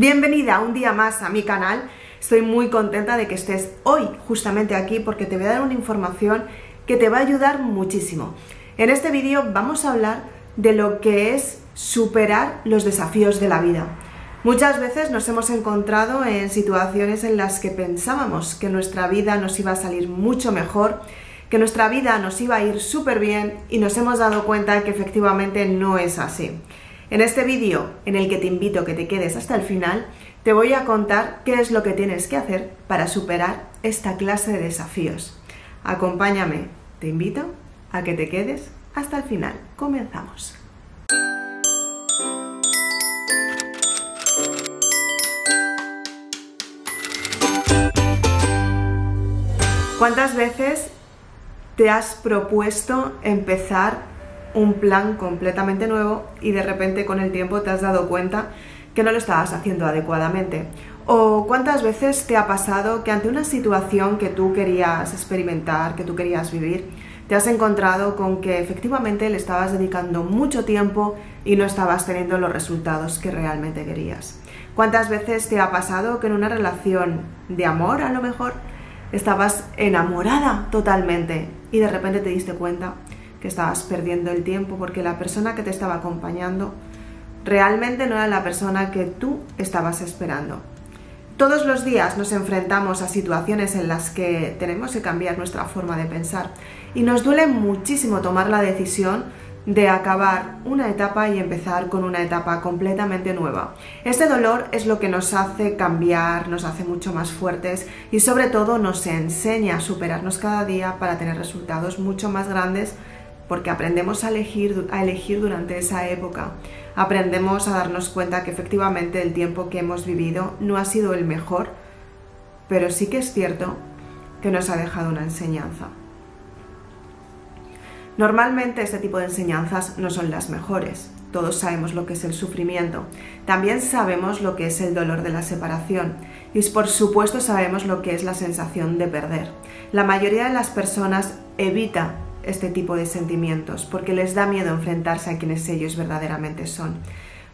Bienvenida un día más a mi canal. Estoy muy contenta de que estés hoy justamente aquí porque te voy a dar una información que te va a ayudar muchísimo. En este vídeo vamos a hablar de lo que es superar los desafíos de la vida. Muchas veces nos hemos encontrado en situaciones en las que pensábamos que nuestra vida nos iba a salir mucho mejor, que nuestra vida nos iba a ir súper bien y nos hemos dado cuenta que efectivamente no es así. En este vídeo, en el que te invito a que te quedes hasta el final, te voy a contar qué es lo que tienes que hacer para superar esta clase de desafíos. Acompáñame, te invito a que te quedes hasta el final. Comenzamos. ¿Cuántas veces te has propuesto empezar un plan completamente nuevo y de repente con el tiempo te has dado cuenta que no lo estabas haciendo adecuadamente. ¿O cuántas veces te ha pasado que ante una situación que tú querías experimentar, que tú querías vivir, te has encontrado con que efectivamente le estabas dedicando mucho tiempo y no estabas teniendo los resultados que realmente querías? ¿Cuántas veces te ha pasado que en una relación de amor a lo mejor estabas enamorada totalmente y de repente te diste cuenta que estabas perdiendo el tiempo porque la persona que te estaba acompañando realmente no era la persona que tú estabas esperando. Todos los días nos enfrentamos a situaciones en las que tenemos que cambiar nuestra forma de pensar y nos duele muchísimo tomar la decisión de acabar una etapa y empezar con una etapa completamente nueva. Este dolor es lo que nos hace cambiar, nos hace mucho más fuertes y sobre todo nos enseña a superarnos cada día para tener resultados mucho más grandes porque aprendemos a elegir, a elegir durante esa época. Aprendemos a darnos cuenta que efectivamente el tiempo que hemos vivido no ha sido el mejor, pero sí que es cierto que nos ha dejado una enseñanza. Normalmente este tipo de enseñanzas no son las mejores. Todos sabemos lo que es el sufrimiento. También sabemos lo que es el dolor de la separación. Y por supuesto sabemos lo que es la sensación de perder. La mayoría de las personas evita este tipo de sentimientos, porque les da miedo enfrentarse a quienes ellos verdaderamente son.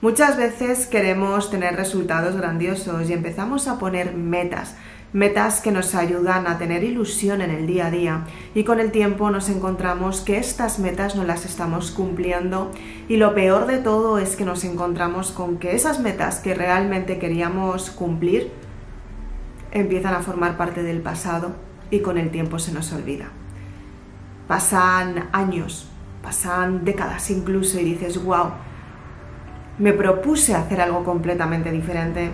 Muchas veces queremos tener resultados grandiosos y empezamos a poner metas, metas que nos ayudan a tener ilusión en el día a día y con el tiempo nos encontramos que estas metas no las estamos cumpliendo y lo peor de todo es que nos encontramos con que esas metas que realmente queríamos cumplir empiezan a formar parte del pasado y con el tiempo se nos olvida pasan años, pasan décadas incluso y dices, wow, me propuse hacer algo completamente diferente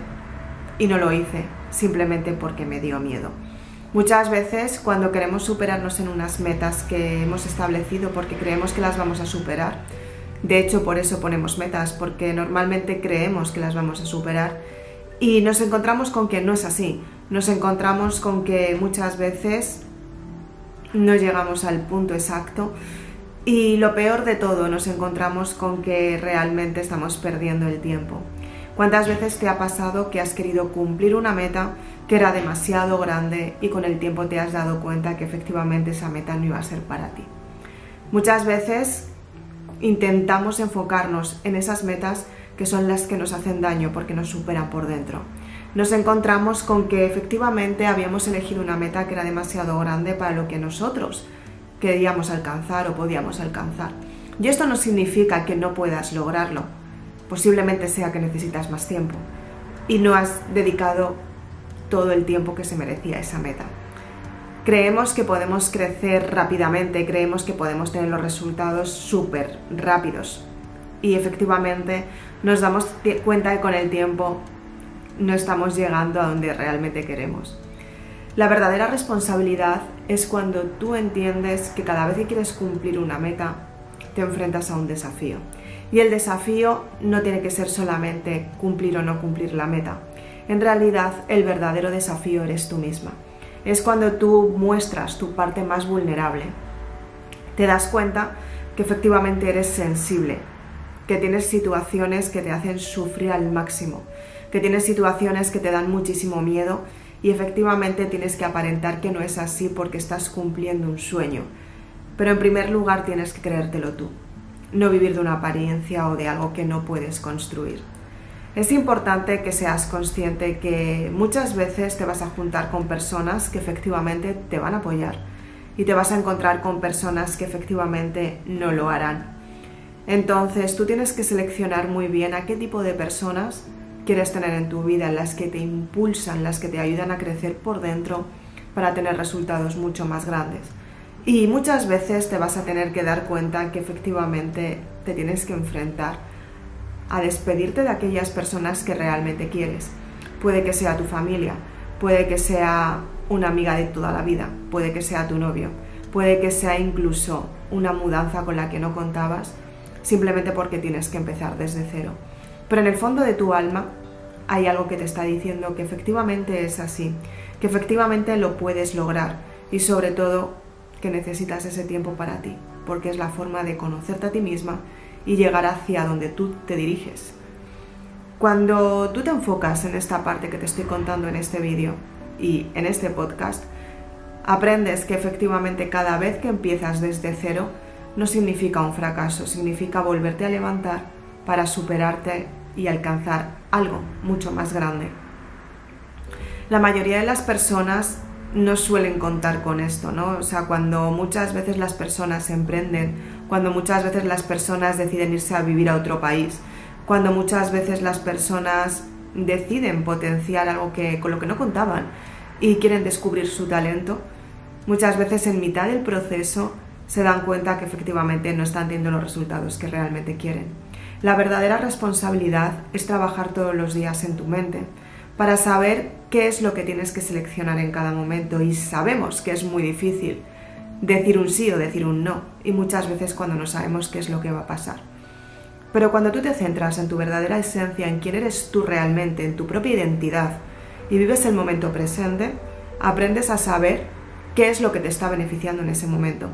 y no lo hice simplemente porque me dio miedo. Muchas veces cuando queremos superarnos en unas metas que hemos establecido porque creemos que las vamos a superar, de hecho por eso ponemos metas, porque normalmente creemos que las vamos a superar y nos encontramos con que no es así, nos encontramos con que muchas veces no llegamos al punto exacto y lo peor de todo, nos encontramos con que realmente estamos perdiendo el tiempo. ¿Cuántas veces te ha pasado que has querido cumplir una meta que era demasiado grande y con el tiempo te has dado cuenta que efectivamente esa meta no iba a ser para ti? Muchas veces intentamos enfocarnos en esas metas que son las que nos hacen daño porque nos superan por dentro nos encontramos con que efectivamente habíamos elegido una meta que era demasiado grande para lo que nosotros queríamos alcanzar o podíamos alcanzar. Y esto no significa que no puedas lograrlo. Posiblemente sea que necesitas más tiempo y no has dedicado todo el tiempo que se merecía esa meta. Creemos que podemos crecer rápidamente, creemos que podemos tener los resultados súper rápidos. Y efectivamente nos damos cuenta que con el tiempo no estamos llegando a donde realmente queremos. La verdadera responsabilidad es cuando tú entiendes que cada vez que quieres cumplir una meta, te enfrentas a un desafío. Y el desafío no tiene que ser solamente cumplir o no cumplir la meta. En realidad, el verdadero desafío eres tú misma. Es cuando tú muestras tu parte más vulnerable. Te das cuenta que efectivamente eres sensible, que tienes situaciones que te hacen sufrir al máximo, que tienes situaciones que te dan muchísimo miedo y efectivamente tienes que aparentar que no es así porque estás cumpliendo un sueño. Pero en primer lugar tienes que creértelo tú, no vivir de una apariencia o de algo que no puedes construir. Es importante que seas consciente que muchas veces te vas a juntar con personas que efectivamente te van a apoyar y te vas a encontrar con personas que efectivamente no lo harán. Entonces tú tienes que seleccionar muy bien a qué tipo de personas quieres tener en tu vida, las que te impulsan, las que te ayudan a crecer por dentro para tener resultados mucho más grandes. Y muchas veces te vas a tener que dar cuenta que efectivamente te tienes que enfrentar a despedirte de aquellas personas que realmente quieres. Puede que sea tu familia, puede que sea una amiga de toda la vida, puede que sea tu novio, puede que sea incluso una mudanza con la que no contabas, simplemente porque tienes que empezar desde cero. Pero en el fondo de tu alma hay algo que te está diciendo que efectivamente es así, que efectivamente lo puedes lograr y sobre todo que necesitas ese tiempo para ti, porque es la forma de conocerte a ti misma y llegar hacia donde tú te diriges. Cuando tú te enfocas en esta parte que te estoy contando en este vídeo y en este podcast, aprendes que efectivamente cada vez que empiezas desde cero no significa un fracaso, significa volverte a levantar para superarte y alcanzar algo mucho más grande. La mayoría de las personas no suelen contar con esto, ¿no? O sea, cuando muchas veces las personas emprenden, cuando muchas veces las personas deciden irse a vivir a otro país, cuando muchas veces las personas deciden potenciar algo que, con lo que no contaban y quieren descubrir su talento, muchas veces en mitad del proceso se dan cuenta que efectivamente no están teniendo los resultados que realmente quieren. La verdadera responsabilidad es trabajar todos los días en tu mente para saber qué es lo que tienes que seleccionar en cada momento y sabemos que es muy difícil decir un sí o decir un no y muchas veces cuando no sabemos qué es lo que va a pasar. Pero cuando tú te centras en tu verdadera esencia, en quién eres tú realmente, en tu propia identidad y vives el momento presente, aprendes a saber qué es lo que te está beneficiando en ese momento.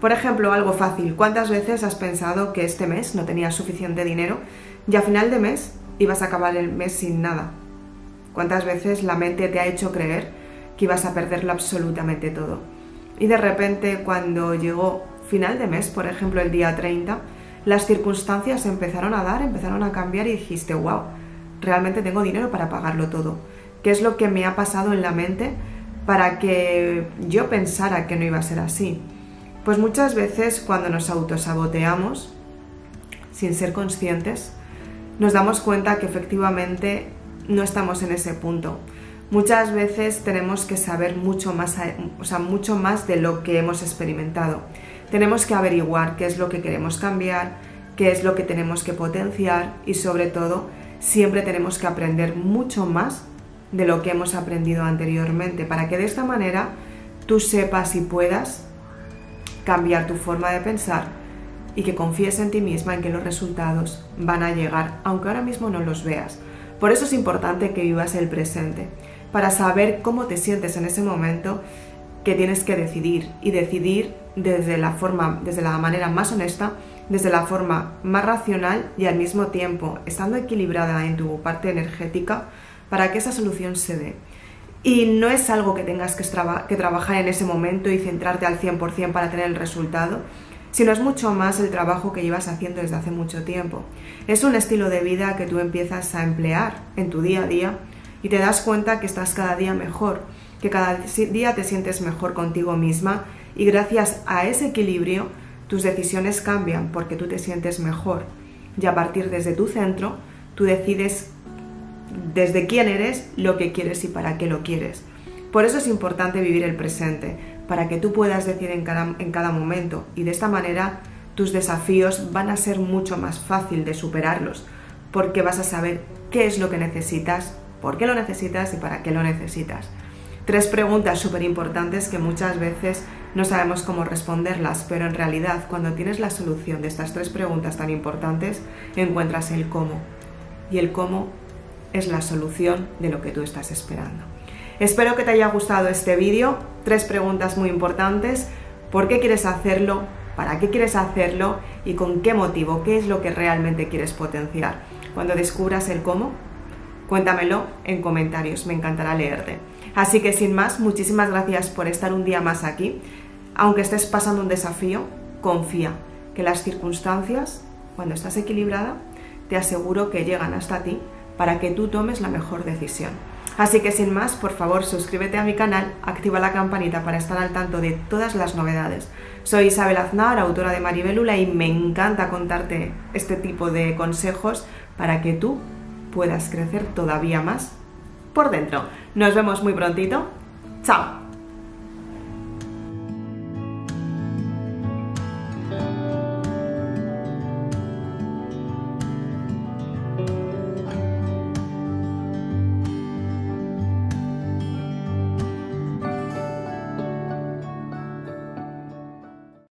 Por ejemplo, algo fácil, ¿cuántas veces has pensado que este mes no tenías suficiente dinero y a final de mes ibas a acabar el mes sin nada? ¿Cuántas veces la mente te ha hecho creer que ibas a perderlo absolutamente todo? Y de repente cuando llegó final de mes, por ejemplo el día 30, las circunstancias empezaron a dar, empezaron a cambiar y dijiste, wow, realmente tengo dinero para pagarlo todo. ¿Qué es lo que me ha pasado en la mente para que yo pensara que no iba a ser así? Pues muchas veces cuando nos autosaboteamos, sin ser conscientes, nos damos cuenta que efectivamente no estamos en ese punto. Muchas veces tenemos que saber mucho más, o sea, mucho más de lo que hemos experimentado. Tenemos que averiguar qué es lo que queremos cambiar, qué es lo que tenemos que potenciar y sobre todo siempre tenemos que aprender mucho más de lo que hemos aprendido anteriormente para que de esta manera tú sepas y puedas cambiar tu forma de pensar y que confíes en ti misma en que los resultados van a llegar aunque ahora mismo no los veas. Por eso es importante que vivas el presente, para saber cómo te sientes en ese momento que tienes que decidir y decidir desde la forma, desde la manera más honesta, desde la forma más racional y al mismo tiempo estando equilibrada en tu parte energética para que esa solución se dé. Y no es algo que tengas que, trabajar en ese momento y centrarte al 100% para tener el resultado, sino es mucho más el trabajo que llevas haciendo desde hace mucho tiempo. Es un estilo de vida que tú empiezas a emplear en tu día a día y te das cuenta que estás cada día mejor, que cada día te sientes mejor contigo misma y gracias a ese equilibrio tus decisiones cambian porque tú te sientes mejor y a partir desde tu centro tú decides desde quién eres, lo que quieres y para qué lo quieres. Por eso es importante vivir el presente, para que tú puedas decir en cada, momento y de esta manera tus desafíos van a ser mucho más fácil de superarlos, porque vas a saber qué es lo que necesitas, por qué lo necesitas y para qué lo necesitas. Tres preguntas súper importantes que muchas veces no sabemos cómo responderlas, pero en realidad cuando tienes la solución de estas tres preguntas tan importantes, encuentras el cómo. Y el cómo es la solución de lo que tú estás esperando. Espero que te haya gustado este vídeo. Tres preguntas muy importantes. ¿Por qué quieres hacerlo? ¿Para qué quieres hacerlo? ¿Y con qué motivo? ¿Qué es lo que realmente quieres potenciar? Cuando descubras el cómo, cuéntamelo en comentarios. Me encantará leerte. Así que sin más, muchísimas gracias por estar un día más aquí. Aunque estés pasando un desafío, confía que las circunstancias, cuando estás equilibrada, te aseguro que llegan hasta ti para que tú tomes la mejor decisión. Así que sin más, por favor, suscríbete a mi canal, activa la campanita para estar al tanto de todas las novedades. Soy Isabel Aznar, autora de Maribelula, y me encanta contarte este tipo de consejos para que tú puedas crecer todavía más por dentro. Nos vemos muy prontito. Chao.